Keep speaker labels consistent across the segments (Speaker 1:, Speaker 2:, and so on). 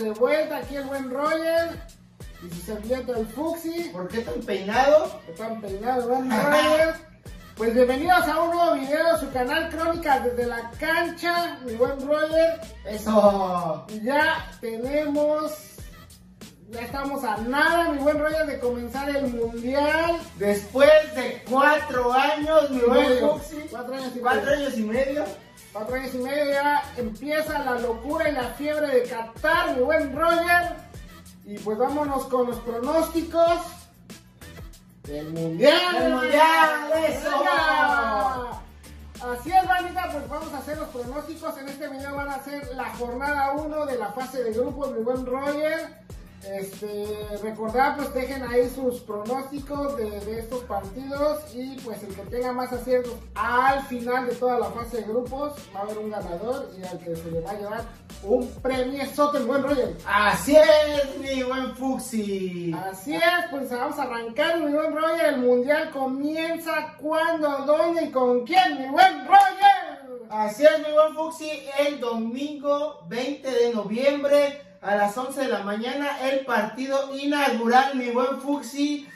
Speaker 1: de vuelta aquí el buen Roger y su servilleta el Fuxi.
Speaker 2: ¿Por qué tan peinado?
Speaker 1: Están peinados, buen Roger. Pues bienvenidos a un nuevo video de su canal Crónicas desde la cancha, mi buen Roger.
Speaker 2: Eso.
Speaker 1: Ya tenemos, ya estamos a nada, mi buen Roger, de comenzar el mundial.
Speaker 2: Después de cuatro años, mi buen. Fuxi.
Speaker 1: Cuatro años y
Speaker 2: Cuatro
Speaker 1: medio.
Speaker 2: años y medio.
Speaker 1: Cuatro años y medio ya empieza la locura y la fiebre de Qatar, mi buen Roger. Y pues vámonos con los pronósticos del Mundial.
Speaker 2: ¡Del Mundial, eso!
Speaker 1: Venga. Así es, bandita, pues vamos a hacer los pronósticos. En este video van a ser la jornada 1 de la fase de grupos, mi buen Roger. Este, recordar, pues dejen ahí sus pronósticos de, de estos partidos y pues el que tenga más aciertos al final de toda la fase de grupos va a haber un ganador y al que se le va a llevar un premio sote, mi buen Roger.
Speaker 2: Así es, mi buen Fuxi.
Speaker 1: Así es, pues vamos a arrancar, mi buen Roger. El mundial comienza cuándo, dónde y con quién, mi buen Roger.
Speaker 2: Así es, mi buen Fuxi, el domingo 20 de noviembre a las 11 de la mañana, el partido inaugural, mi buen Fuxi.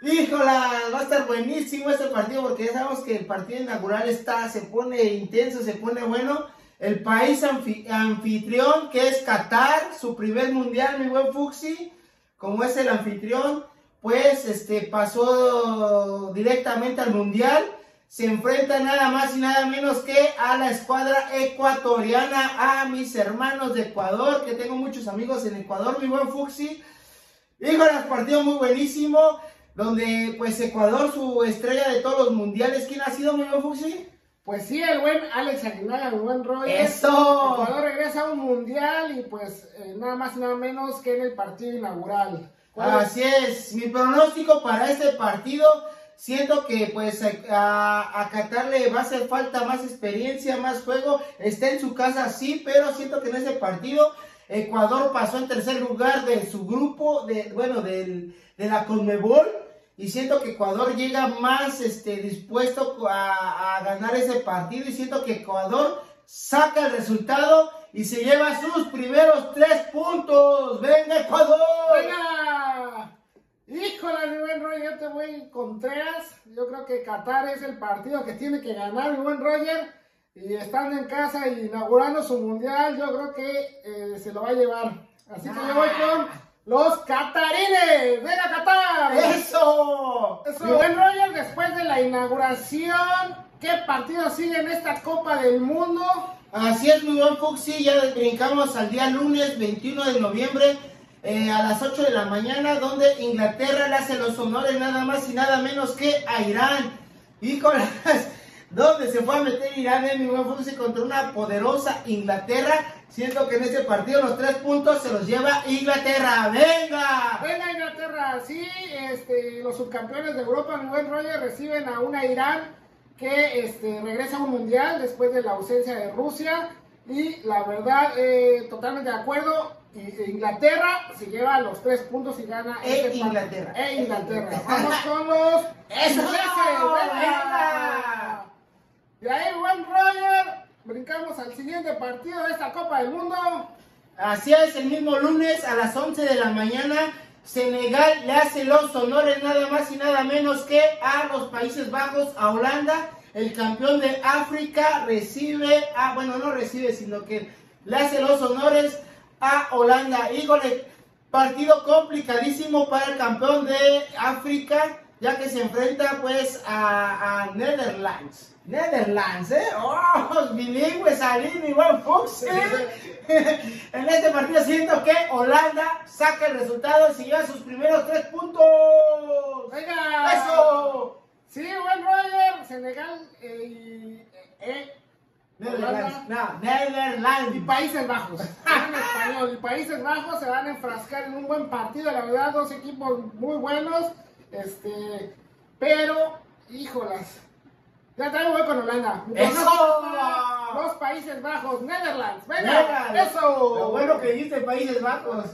Speaker 2: Híjola, va a estar buenísimo este partido porque ya sabemos que el partido inaugural está, se pone intenso, se pone bueno. El país anfi- anfitrión que es Qatar, su primer mundial, mi buen Fuxi, como es el anfitrión, pues este pasó directamente al mundial se enfrenta nada más y nada menos que a la escuadra ecuatoriana, a mis hermanos de Ecuador, que tengo muchos amigos en Ecuador, mi buen Fuxi. Híjole, partido muy buenísimo, donde pues Ecuador, su estrella de todos los mundiales, ¿quién ha sido mi buen Fuxi?
Speaker 1: Pues sí, el buen Alex Aguinaga, el buen Roger.
Speaker 2: ¡Eso!
Speaker 1: Ecuador regresa a un mundial y pues eh, nada más y nada menos que en el partido inaugural.
Speaker 2: Así es, mi pronóstico para este partido, siento que pues a, a Qatar le va a hacer falta más experiencia, más juego, está en su casa sí, pero siento que en ese partido Ecuador pasó en tercer lugar de su grupo, de, bueno, del, de la Conmebol, y siento que Ecuador llega más este, dispuesto a, a ganar ese partido, y siento que Ecuador saca el resultado y se lleva sus primeros tres puntos. ¡Venga Ecuador!
Speaker 1: ¡Venga! Híjole, mi buen Roger, yo te voy Contreras. Yo creo que Qatar es el partido que tiene que ganar, mi buen Roger. Y estando en casa y inaugurando su mundial, yo creo que eh, se lo va a llevar. Así que yo voy con los catarines. ¡Venga, Qatar!
Speaker 2: ¡Eso!
Speaker 1: Mi buen Roger, después de la inauguración, ¿qué partido sigue en esta Copa del Mundo?
Speaker 2: Así es, mi buen Fuxi, ya brincamos al día lunes 21 de noviembre eh, a las 8 de la mañana, donde Inglaterra le hace los honores nada más y nada menos que a Irán. Híjolas, ¿dónde se fue a meter Irán, eh, mi buen Fuxi, contra una poderosa Inglaterra? Siento que en este partido los tres puntos se los lleva Inglaterra. ¡Venga!
Speaker 1: Venga Inglaterra, sí, este, los subcampeones de Europa, mi buen Roger, reciben a una Irán que este, regresa a un mundial después de la ausencia de Rusia. Y la verdad, eh, totalmente de acuerdo, Inglaterra se lleva los tres puntos y gana
Speaker 2: E
Speaker 1: este
Speaker 2: Inglaterra.
Speaker 1: E Inglaterra. Vamos con los ingleses. Y ahí, buen Roger, brincamos al siguiente partido de esta Copa del Mundo.
Speaker 2: Así es, el mismo lunes a las 11 de la mañana, Senegal le hace los honores nada más y nada menos que a los Países Bajos, a Holanda. El campeón de África recibe, ah, bueno, no recibe, sino que le hace los honores a Holanda. Híjole, partido complicadísimo para el campeón de África, ya que se enfrenta pues a, a Netherlands. Netherlands, ¿eh? ¡Oh! Bilingüe salí, mi buen Fuchs. en este partido siento que Holanda saca el resultado y se lleva sus primeros tres puntos.
Speaker 1: ¡Venga!
Speaker 2: ¡Eso!
Speaker 1: Sí, buen Roger, Senegal eh, y eh,
Speaker 2: Netherlands, no, Netherlands.
Speaker 1: y Países Bajos. en español, y Países Bajos se van a enfrascar en un buen partido, la verdad, dos equipos muy buenos. Este, pero, híjolas. Ya traigo voy con Holanda.
Speaker 2: ¡Eso!
Speaker 1: Los Países Bajos, Netherlands. Venga,
Speaker 2: Netherlands.
Speaker 1: eso.
Speaker 2: Lo bueno que dijiste Países Bajos.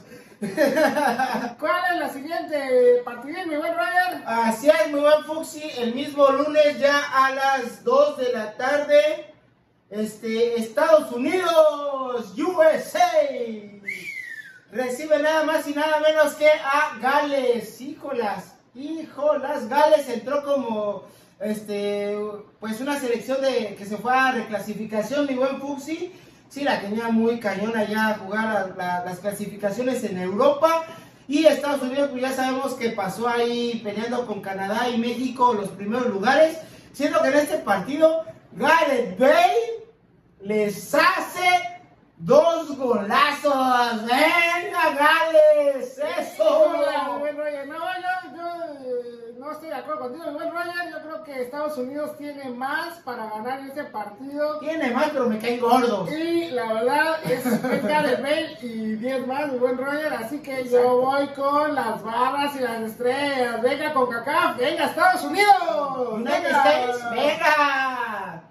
Speaker 1: ¿Cuál es la siguiente partida, mi buen Roger?
Speaker 2: Así es, mi buen Fuxi, el mismo lunes ya a las 2 de la tarde, este, Estados Unidos, USA. recibe nada más y nada menos que a Gales. Híjolas, híjolas, Gales entró como este pues una selección de que se fue a reclasificación, mi buen Fuxi. Sí, la tenía muy cañona ya a jugar las clasificaciones en Europa. Y Estados Unidos, pues ya sabemos que pasó ahí peleando con Canadá y México los primeros lugares. Siendo que en este partido, Gareth Bale les hace dos golazos. ¡Venga, Gales! ¡Eso!
Speaker 1: No, yo, yo no estoy de acuerdo contigo, buen Roger. Yo creo que Estados Unidos tiene más para ganar este partido.
Speaker 2: Tiene más, pero me caen gordos.
Speaker 1: Y la verdad es, es Gareth Bale y 10 más, mi buen Roger. Así que yo voy con las barras y las estrellas. Venga, con Cacá, venga, Estados Unidos.
Speaker 2: Venga, venga.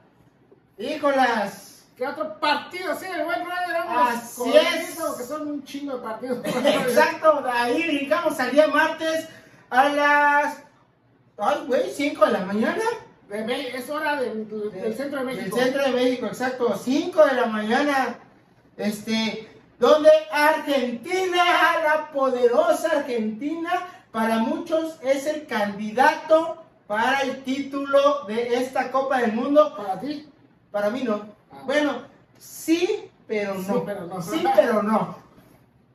Speaker 2: Híjolas.
Speaker 1: ¿Qué otro partido? Sí, el buen Roger.
Speaker 2: Así es.
Speaker 1: Que son un chingo de partidos.
Speaker 2: Exacto, ahí brincamos al día martes a las. Ay, güey, 5 de la mañana.
Speaker 1: Es hora del, del centro de México.
Speaker 2: Del centro de México, exacto. 5 de la mañana. Este. Donde Argentina, la poderosa Argentina, para muchos es el candidato para el título de esta Copa del Mundo.
Speaker 1: ¿Para ti?
Speaker 2: Para mí no. Bueno, sí, pero no. Sí, pero no. Sí, pero no.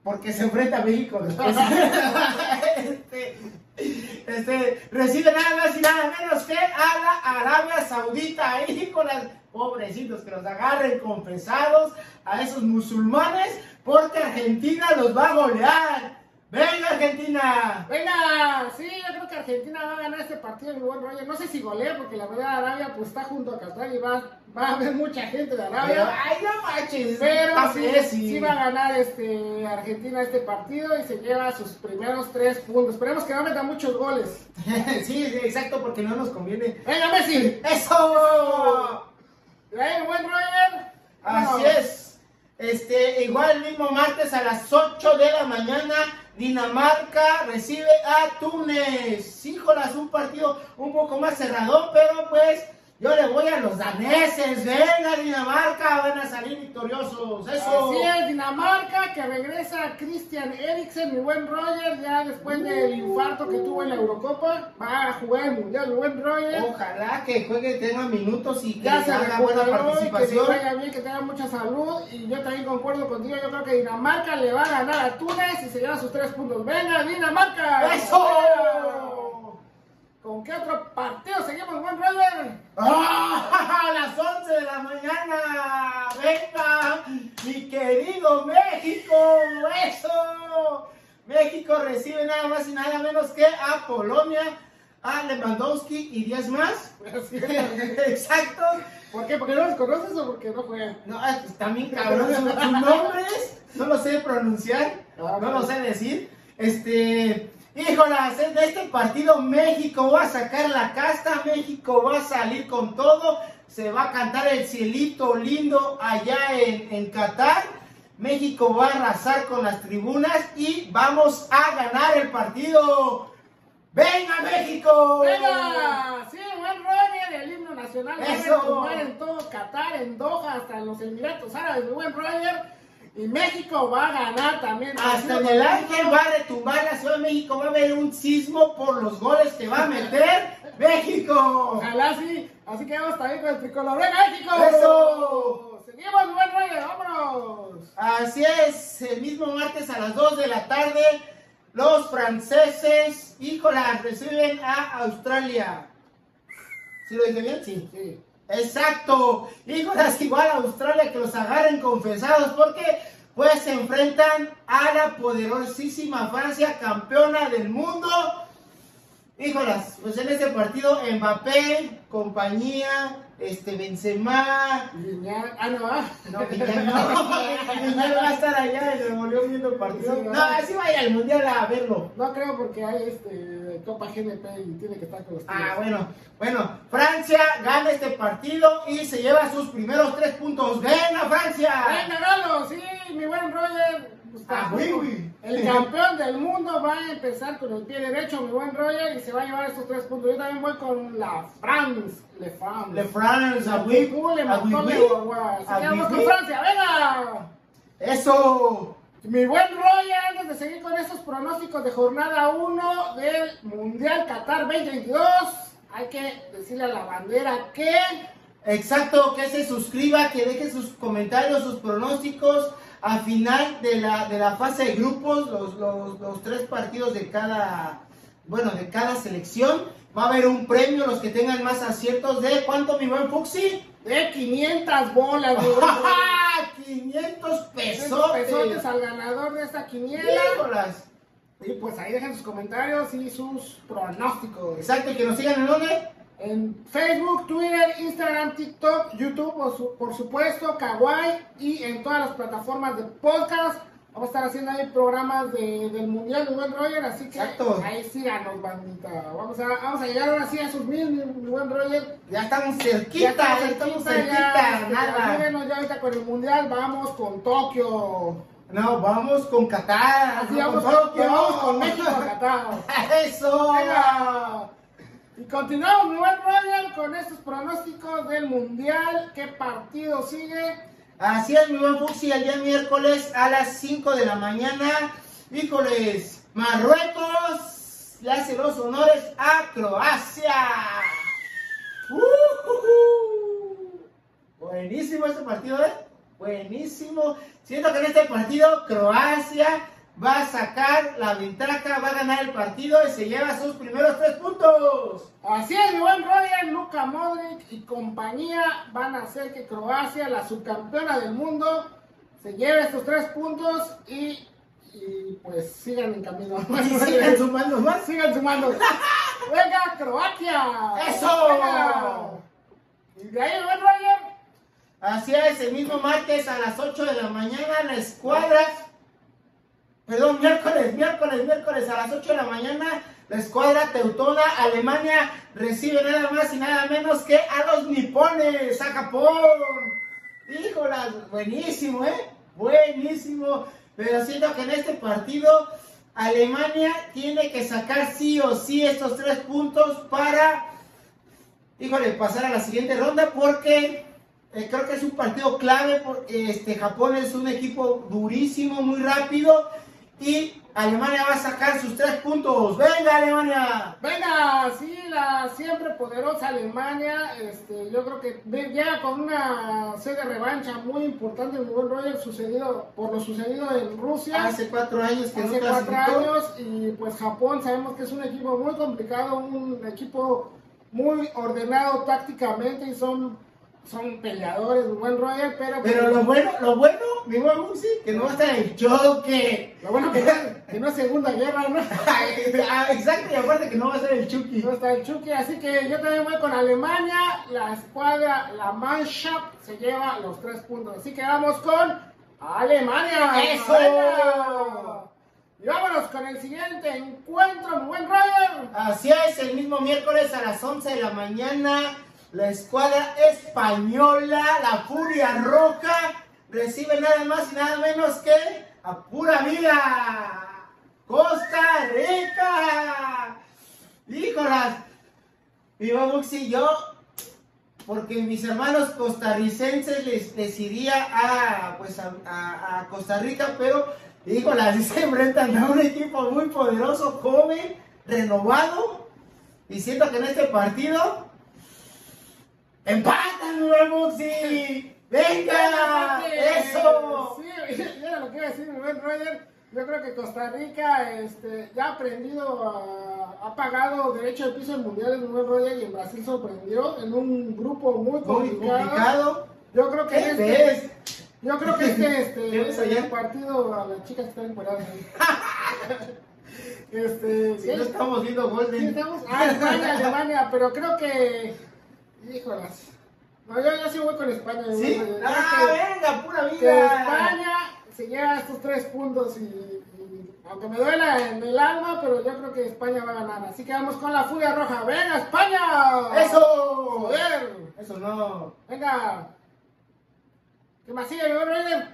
Speaker 2: Porque se enfrenta a México después. este, este, recibe nada más y nada menos que a la Arabia Saudita ahí con las pobrecitos que los agarren confesados a esos musulmanes porque Argentina los va a golear. ¡Venga, Argentina!
Speaker 1: ¡Venga! Sí, yo creo que Argentina va a ganar este partido en buen rollo. No sé si golea, porque la verdad Arabia pues está junto a Qatar y va, va a haber mucha gente de Arabia.
Speaker 2: ¡Ay, no manches!
Speaker 1: Pero sí, sí, va a ganar este, Argentina este partido y se lleva sus primeros tres puntos. Esperemos que no meta muchos goles.
Speaker 2: sí, sí, exacto, porque no nos conviene.
Speaker 1: ¡Venga, Messi!
Speaker 2: ¡Eso!
Speaker 1: ¡Ven, buen Roger!
Speaker 2: Así es. Este, igual el mismo martes a las 8 de la mañana, Dinamarca recibe a Túnez. Híjolas, un partido un poco más cerrado, pero pues yo le voy a los daneses. Venga, Dinamarca, van a salir victoriosos. Eso.
Speaker 1: Así es, Dinamarca, que regresa Christian Eriksen, mi buen Roger, ya después del infarto que tuvo en la Eurocopa. Va a jugar el Mundial, mi buen Roger.
Speaker 2: Ojalá que juegue, tenga minutos y que
Speaker 1: ya se
Speaker 2: haga buena participación.
Speaker 1: Que vaya bien, que tenga mucha salud. Y yo también concuerdo contigo. Yo creo que Dinamarca le va a ganar a Túnez y se lleva sus tres puntos. ¡Venga, Dinamarca!
Speaker 2: ¡Eso!
Speaker 1: ¿Con qué otro partido seguimos, buen brother?
Speaker 2: ¡Ah! A las 11 de la mañana. Venga, mi querido México. Eso. México recibe nada más y nada menos que a Polonia, a Lewandowski y 10 más. Exacto.
Speaker 1: ¿Por qué? ¿Porque no los conoces o porque no juegan?
Speaker 2: No, pues también cabrón. Sus nombres no lo sé pronunciar, ah, no lo sé decir. Este. Híjolas, de este partido México va a sacar la casta, México va a salir con todo, se va a cantar el cielito lindo allá en, en Qatar. México va a arrasar con las tribunas y vamos a ganar el partido. ¡Venga, México!
Speaker 1: ¡Venga! Sí, buen Roger, el himno nacional.
Speaker 2: Eso.
Speaker 1: en todo Qatar, en Doha, hasta en los Emiratos Árabes. Buen Roger. Y México va a ganar también.
Speaker 2: Hasta en el ángel va a retumbar la Ciudad de México. Va a haber un sismo por los goles que va a meter México.
Speaker 1: Ojalá sí. Así que vamos también con el tricolor. ¡Venga, México!
Speaker 2: ¡Eso!
Speaker 1: Seguimos, buen rollo, vámonos.
Speaker 2: Así es, el mismo martes a las 2 de la tarde, los franceses, híjola, reciben a Australia. ¿Sí lo dije bien?
Speaker 1: Sí. sí.
Speaker 2: Exacto. Híjolas, igual a Australia que los agarren confesados porque pues se enfrentan a la poderosísima Francia, campeona del mundo. Híjolas, pues en este partido Mbappé, compañía, este Benzema,
Speaker 1: Viñal, ah no,
Speaker 2: no Viñal no, Viñal va a estar allá y se volvió viendo el partido. no, así vaya al mundial a verlo.
Speaker 1: No creo porque hay este Copa GNP y tiene que estar con los
Speaker 2: Ah, bueno, bueno, Francia gana este partido y se lleva sus primeros tres puntos. ¡Venga, Francia!
Speaker 1: ¡Venga, galo! Sí, mi buen Roger.
Speaker 2: Ah, oui, oui.
Speaker 1: El campeón del mundo va a empezar con el pie derecho, mi buen Roger, y se va a llevar estos tres puntos. Yo también voy con la France. Le France.
Speaker 2: Le France, a oui.
Speaker 1: Le mató Así que vamos con Francia, venga.
Speaker 2: Eso.
Speaker 1: Mi buen Roger, antes de seguir con estos pronósticos de jornada 1 del Mundial Qatar 2022, hay que decirle a la bandera que
Speaker 2: Exacto, que se suscriba, que deje sus comentarios, sus pronósticos. A final de la, de la fase de grupos, los, los, los tres partidos de cada, bueno, de cada selección, va a haber un premio, los que tengan más aciertos de, ¿cuánto mi buen Fuxi?
Speaker 1: de 500 bolas, mi buen Roger.
Speaker 2: 500
Speaker 1: Esos
Speaker 2: pesos.
Speaker 1: pesotes al ganador de esta quiniela. Y pues ahí dejen sus comentarios y sus pronósticos.
Speaker 2: Exacto, y que nos sigan en dónde?
Speaker 1: En Facebook, Twitter, Instagram, TikTok, YouTube, por, su- por supuesto, Kawaii y en todas las plataformas de podcast. Vamos a estar haciendo ahí programas de- del Mundial de Buen Roger, así que
Speaker 2: Exacto.
Speaker 1: ahí síganos, bandita. Vamos a, vamos a llegar ahora sí a sus mil, mi, mi buen Roger.
Speaker 2: Ya estamos
Speaker 1: Ya
Speaker 2: cerquita, ya estamos cerquita,
Speaker 1: este,
Speaker 2: nada.
Speaker 1: ayúdenos ya ahorita con el Mundial, vamos con Tokio.
Speaker 2: No, vamos con Qatar.
Speaker 1: Así
Speaker 2: no
Speaker 1: vamos,
Speaker 2: con
Speaker 1: con,
Speaker 2: Tokio.
Speaker 1: vamos con México, Qatar.
Speaker 2: Eso.
Speaker 1: Venga. Y continuamos, mi buen Roger, con estos pronósticos del Mundial. ¿Qué partido sigue?
Speaker 2: Así es, mi buen Fuxi, el día miércoles a las 5 de la mañana. Híjoles, Marruecos le hace los honores a Croacia. ¡Ujujú! Buenísimo este partido, ¿eh? Buenísimo. Siento que en este partido Croacia va a sacar la ventaja, va a ganar el partido y se lleva sus primeros tres puntos.
Speaker 1: Así es, mi buen Roger, Luka Modric y compañía van a hacer que Croacia, la subcampeona del mundo, se lleve estos tres puntos y, y, pues sigan en camino.
Speaker 2: Y siguen sumando más.
Speaker 1: Sigan sumando. Venga, Croacia.
Speaker 2: ¡Eso!
Speaker 1: Venga. Y de ahí, mi buen Roger.
Speaker 2: Así es, el mismo martes a las 8 de la mañana la escuadra, perdón, miércoles, miércoles, miércoles a las 8 de la mañana, la escuadra teutona Alemania recibe nada más y nada menos que a los nipones, a Japón. Híjolas, buenísimo, ¿eh? Buenísimo. Pero siento que en este partido Alemania tiene que sacar sí o sí estos tres puntos para híjole, pasar a la siguiente ronda porque eh, creo que es un partido clave. por- este, Japón es un equipo durísimo, muy rápido y Alemania va a sacar sus tres puntos. ¡Venga, Alemania!
Speaker 1: Venga, sí, la siempre poderosa Alemania, este, yo creo que llega con una sed de revancha muy importante, mi buen Roger, sucedido, por lo sucedido en Rusia
Speaker 2: Hace cuatro años que
Speaker 1: hace
Speaker 2: no
Speaker 1: cuatro
Speaker 2: clasificó.
Speaker 1: años y pues Japón sabemos que es un equipo muy complicado, un equipo muy ordenado tácticamente y son, son peleadores, buen Roger, pero,
Speaker 2: Pero lo bueno, lo bueno, mi buen Muxi, que no va a estar el choque.
Speaker 1: lo bueno que no, que no es segunda guerra, ¿no?
Speaker 2: Ah, Exacto, y aparte que no va a ser el Chucky.
Speaker 1: No está el Chucky, así que yo también voy con Alemania. La escuadra, la Mannschaft, se lleva los tres puntos. Así que vamos con Alemania.
Speaker 2: ¡Eso!
Speaker 1: Y vámonos con el siguiente encuentro, buen Roger.
Speaker 2: Así es, el mismo miércoles a las 11 de la mañana, la escuadra española, la Furia Roja, recibe nada más y nada menos que a pura vida. Costa Rica. Híjolas. Viva Buxi, yo, porque mis hermanos costarricenses les, les iría a, pues a, Costa Rica, pero híjolas, se enfrentan a un equipo muy poderoso, joven, renovado, y siento que en este partido empatan, mi Buxi. ¡Venga! ¡Eso!
Speaker 1: Sí, era lo que iba a decir mi buen Roger. Yo creo que Costa Rica este, ya ha aprendido, a- ha pagado derecho de piso en mundiales, mi buen Roger, y en Brasil sorprendió en un grupo muy complicado.
Speaker 2: complicado.
Speaker 1: Yo creo que
Speaker 2: ¿Qué
Speaker 1: este,
Speaker 2: ves?
Speaker 1: yo creo que este, este, este partido a las chicas que están encueradas ahí. este,
Speaker 2: Si no
Speaker 1: sí,
Speaker 2: estamos viendo
Speaker 1: sí,
Speaker 2: Golden.
Speaker 1: estamos, ah, España, Alemania, pero creo que, híjolas, no, yo, yo sí voy con España.
Speaker 2: ¿Sí?
Speaker 1: voy-
Speaker 2: ¡Ah,
Speaker 1: que-
Speaker 2: venga, pura
Speaker 1: que
Speaker 2: vida!
Speaker 1: España se lleva estos tres puntos y, y aunque me duela en el alma, pero yo creo que España va a ganar. Así que vamos con la furia roja. ¡Venga, España!
Speaker 2: ¡Eso!
Speaker 1: ¡Joder!
Speaker 2: Eso no.
Speaker 1: ¡Venga! ¿Qué más sigue?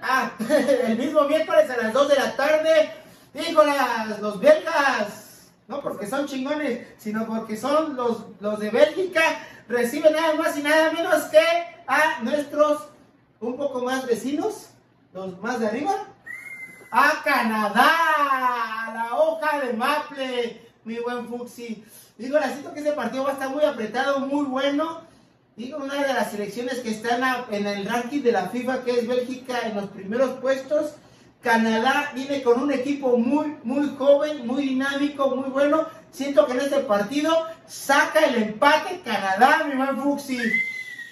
Speaker 2: Ah, el mismo miércoles a las 2 de la tarde, híjolas, los belgas, no porque son chingones, sino porque son los, los de Bélgica, reciben nada más y nada menos que a nuestros un poco más vecinos, los más de arriba, a Canadá, a la hoja de Maple, mi buen Fuxi. Digo, la siento que ese partido va a estar muy apretado, muy bueno. Digo, una de las selecciones que están en el ranking de la FIFA, que es Bélgica, en los primeros puestos. Canadá viene con un equipo muy, muy joven, muy dinámico, muy bueno. Siento que en este partido saca el empate Canadá, mi buen Fuxi.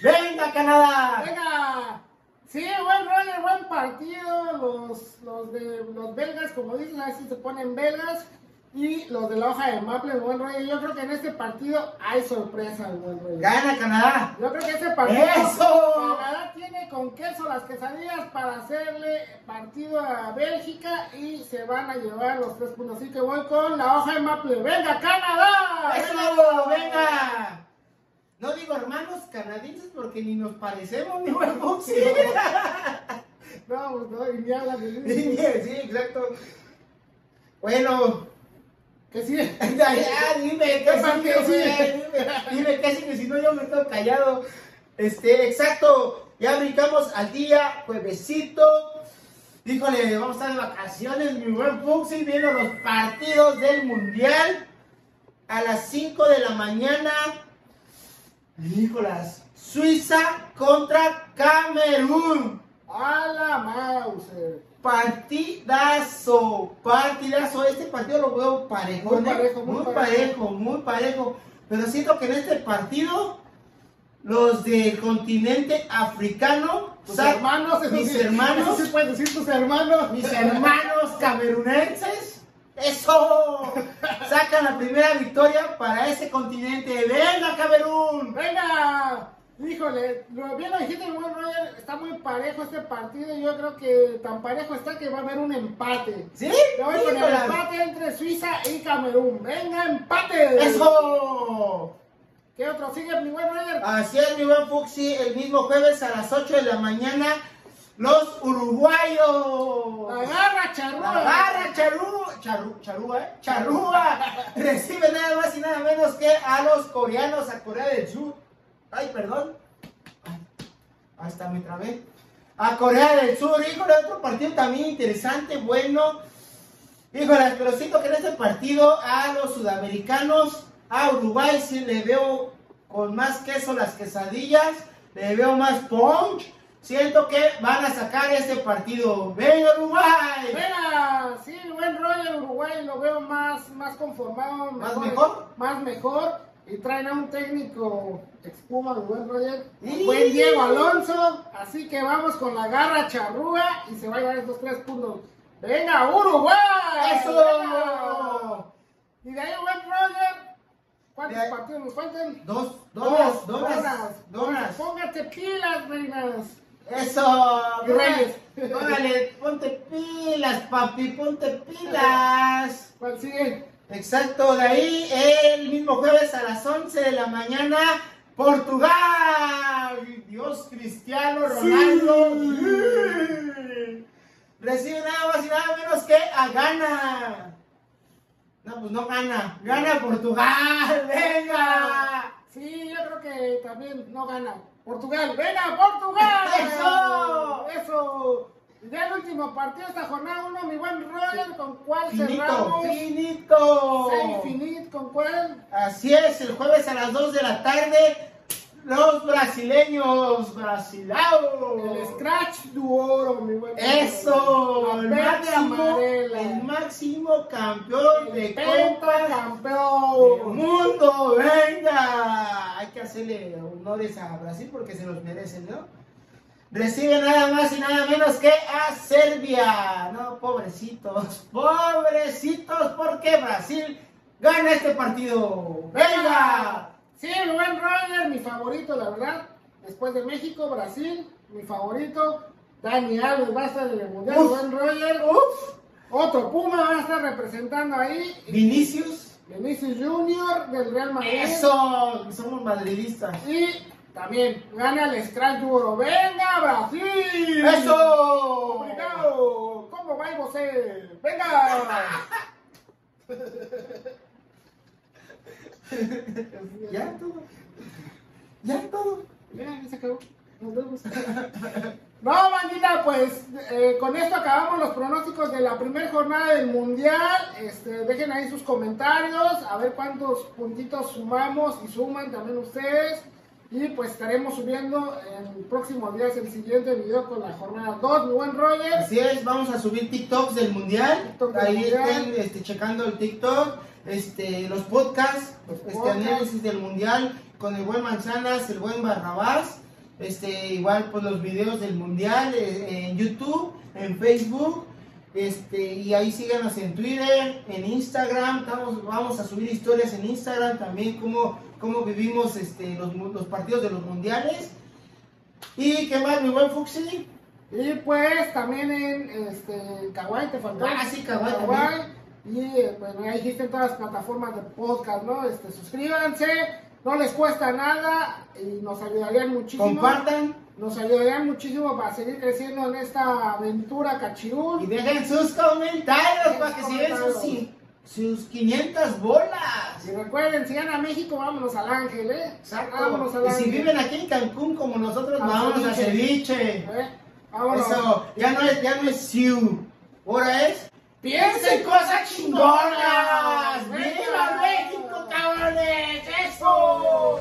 Speaker 2: ¡Venga, Canadá!
Speaker 1: Venga. Sí, buen Roger, buen partido. Los, los de los belgas, como dicen, a veces se ponen belgas. Y los de la hoja de Maple, buen Roger. Yo creo que en este partido hay sorpresa, buen Roger.
Speaker 2: ¡Gana, Canadá!
Speaker 1: Yo creo que este partido
Speaker 2: ¡Eso!
Speaker 1: Canadá tiene con queso las quesadillas para hacerle partido a Bélgica y se van a llevar los tres puntos. Así que voy con la hoja de Maple. ¡Venga, Canadá!
Speaker 2: ¡Eso! ¡Venga! No digo hermanos canadienses porque ni nos parecemos, mi buen Fuxi.
Speaker 1: No, pues no, ni hablan de.
Speaker 2: Sí, sí, exacto. Bueno,
Speaker 1: Que sí.
Speaker 2: ya, dime qué
Speaker 1: ¿Qué
Speaker 2: sigue,
Speaker 1: sigue?
Speaker 2: dime, dime qué sigue, si no yo me quedo callado. Este, exacto, ya brincamos al día, juevesito. Híjole, vamos a estar de vacaciones, mi buen Fuxi, viendo los partidos del Mundial a las 5 de la mañana. Híjolas, Suiza contra Camerún.
Speaker 1: A la Mauser.
Speaker 2: Partidazo, partidazo. Este partido lo veo parejo.
Speaker 1: Muy parejo, muy
Speaker 2: muy
Speaker 1: parejo.
Speaker 2: parejo, muy parejo. Pero siento que en este partido, los del continente africano,
Speaker 1: Tus hermanos,
Speaker 2: mis
Speaker 1: sí,
Speaker 2: hermanos,
Speaker 1: sí puedes decir tus hermanos.
Speaker 2: mis hermanos camerunenses, eso, sacan la primera victoria para ese continente. ¡Venga, Camerún!
Speaker 1: Venga. Híjole, bien lo dijiste, buen Roger, está muy parejo este partido y yo creo que tan parejo está que va a haber un empate.
Speaker 2: ¿Sí?
Speaker 1: Con el
Speaker 2: Híjolas.
Speaker 1: empate entre Suiza y Camerún. Venga, empate.
Speaker 2: ¡Eso!
Speaker 1: ¿Qué otro sigue, mi buen Roger?
Speaker 2: Así es, mi buen Fuxi, el mismo jueves a las 8 de la mañana, los uruguayos.
Speaker 1: Agarra, charrúa.
Speaker 2: La barra charú, charú, charúa, ¿eh? charúa, recibe nada más y nada menos que a los coreanos, a Corea del Sur. Ay, perdón. Ay, ahí está, me trabé. A Corea del Sur, híjole, otro partido también interesante, bueno. Híjole, pero siento que en este partido a los sudamericanos, a Uruguay sí le veo con más queso las quesadillas, le veo más punch. Siento que van a sacar este partido. ¡Venga, Uruguay!
Speaker 1: Venga, sí, buen Roger Uruguay lo veo más, más conformado.
Speaker 2: ¿Más mejor?
Speaker 1: Más mejor. Y traen a un técnico expuma, el buen Roger. Buen Diego Alonso. Así que vamos con la garra charrúa y se va a llevar estos tres puntos. ¡Venga, Uruguay!
Speaker 2: ¡Eso!
Speaker 1: Y de ahí, buen Roger. ¿Cuántos
Speaker 2: De ahí-
Speaker 1: partidos nos faltan?
Speaker 2: Dos, donas, donas,
Speaker 1: donas.
Speaker 2: donas.
Speaker 1: Póngate pilas, reinas.
Speaker 2: Eso,
Speaker 1: Reyes.
Speaker 2: Órale, ponte pilas, papi, ponte pilas.
Speaker 1: ¿Cuál sigue?
Speaker 2: Exacto, de ahí el mismo jueves a las 11 de la mañana, Portugal. Dios, Cristiano Ronaldo.
Speaker 1: Sí.
Speaker 2: Recibe nada más y nada menos que a Ghana. No, pues no gana, gana Portugal, venga.
Speaker 1: Sí, yo creo que también no gana. Portugal, venga, Portugal.
Speaker 2: ¡Eso!
Speaker 1: Eso. Ya el último partido de esta jornada uno, mi buen Roger, ¿con cuál cerramos?
Speaker 2: finito.
Speaker 1: Seis finit, ¿con cuál?
Speaker 2: Así es, el jueves a las 2 de la tarde, los brasileños, brasilaos.
Speaker 1: El Scratch du Oro, mi buen.
Speaker 2: Eso, el máximo, el máximo campeón de
Speaker 1: El
Speaker 2: Copa del
Speaker 1: campeón.
Speaker 2: Mundo, venga. Hay que hacerle honores a Brasil porque se los merecen, ¿no? Recibe nada más y nada menos que a Serbia. No, pobrecitos, pobrecitos, porque Brasil gana este partido. Venga.
Speaker 1: Sí, buen Roger, mi favorito, la verdad. Después de México, Brasil, mi favorito. Dani Alves va a estar en el Mundial,
Speaker 2: Uf.
Speaker 1: Roger.
Speaker 2: Uf.
Speaker 1: Otro Puma va a estar representando ahí.
Speaker 2: Vinicius.
Speaker 1: Vinicius Junior del Real Madrid.
Speaker 2: Eso, somos madridistas.
Speaker 1: Y también gana el Scratch du Oro. ¡Venga, Brasil!
Speaker 2: ¡Eso!
Speaker 1: Obrigado. ¿Cómo va você? ¡Venga!
Speaker 2: Ya todo. Ya todo.
Speaker 1: Ya, ya se acabó. Nos vemos. No, bandita, pues eh, con esto acabamos los pronósticos de la primera jornada del Mundial. Este, dejen ahí sus comentarios, a ver cuántos puntitos sumamos y suman también ustedes. Y pues estaremos subiendo en próximos días el siguiente video con la jornada 2, mi buen Roger.
Speaker 2: Así es, vamos a subir TikToks del mundial.
Speaker 1: TikTok del
Speaker 2: Ahí
Speaker 1: Mundial.
Speaker 2: estén este, checando el TikTok, este, los podcasts,
Speaker 1: Los
Speaker 2: este
Speaker 1: podcasts.
Speaker 2: análisis del mundial con el buen Manzanas, el buen Barrabás. Este, igual pues los videos del mundial eh, en YouTube, en Facebook. Este, y ahí síganos en Twitter, en Instagram, estamos, vamos a subir historias en Instagram también, cómo, cómo vivimos este, los, partidos de los mundiales. ¿Y qué más, mi buen Fuxi?
Speaker 1: Y pues también en este, Kawaii te faltó.
Speaker 2: Ah, sí, Kawaii
Speaker 1: Y eh, pues ahí existen todas las plataformas de podcast, ¿no? Este, suscríbanse, no les cuesta nada y nos ayudarían muchísimo.
Speaker 2: Compartan
Speaker 1: Nos ayudarían muchísimo para seguir creciendo en esta aventura
Speaker 2: y
Speaker 1: cachirul.
Speaker 2: dejen sus comentarios para que den sus sus 500 bolas.
Speaker 1: Y recuerden, si van a México, vámonos al Ángel, ¿eh? Exacto. Vámonos al Ángel.
Speaker 2: Y si viven aquí en Cancún como nosotros, vámonos a
Speaker 1: ceviche. ¿Eh? Vámonos.
Speaker 2: Eso, ya no es, ya no es Siu. Ahora es.
Speaker 1: ¡Piensen
Speaker 2: cosas chingonas! ¡Viva México, cabrones! ¡Eso!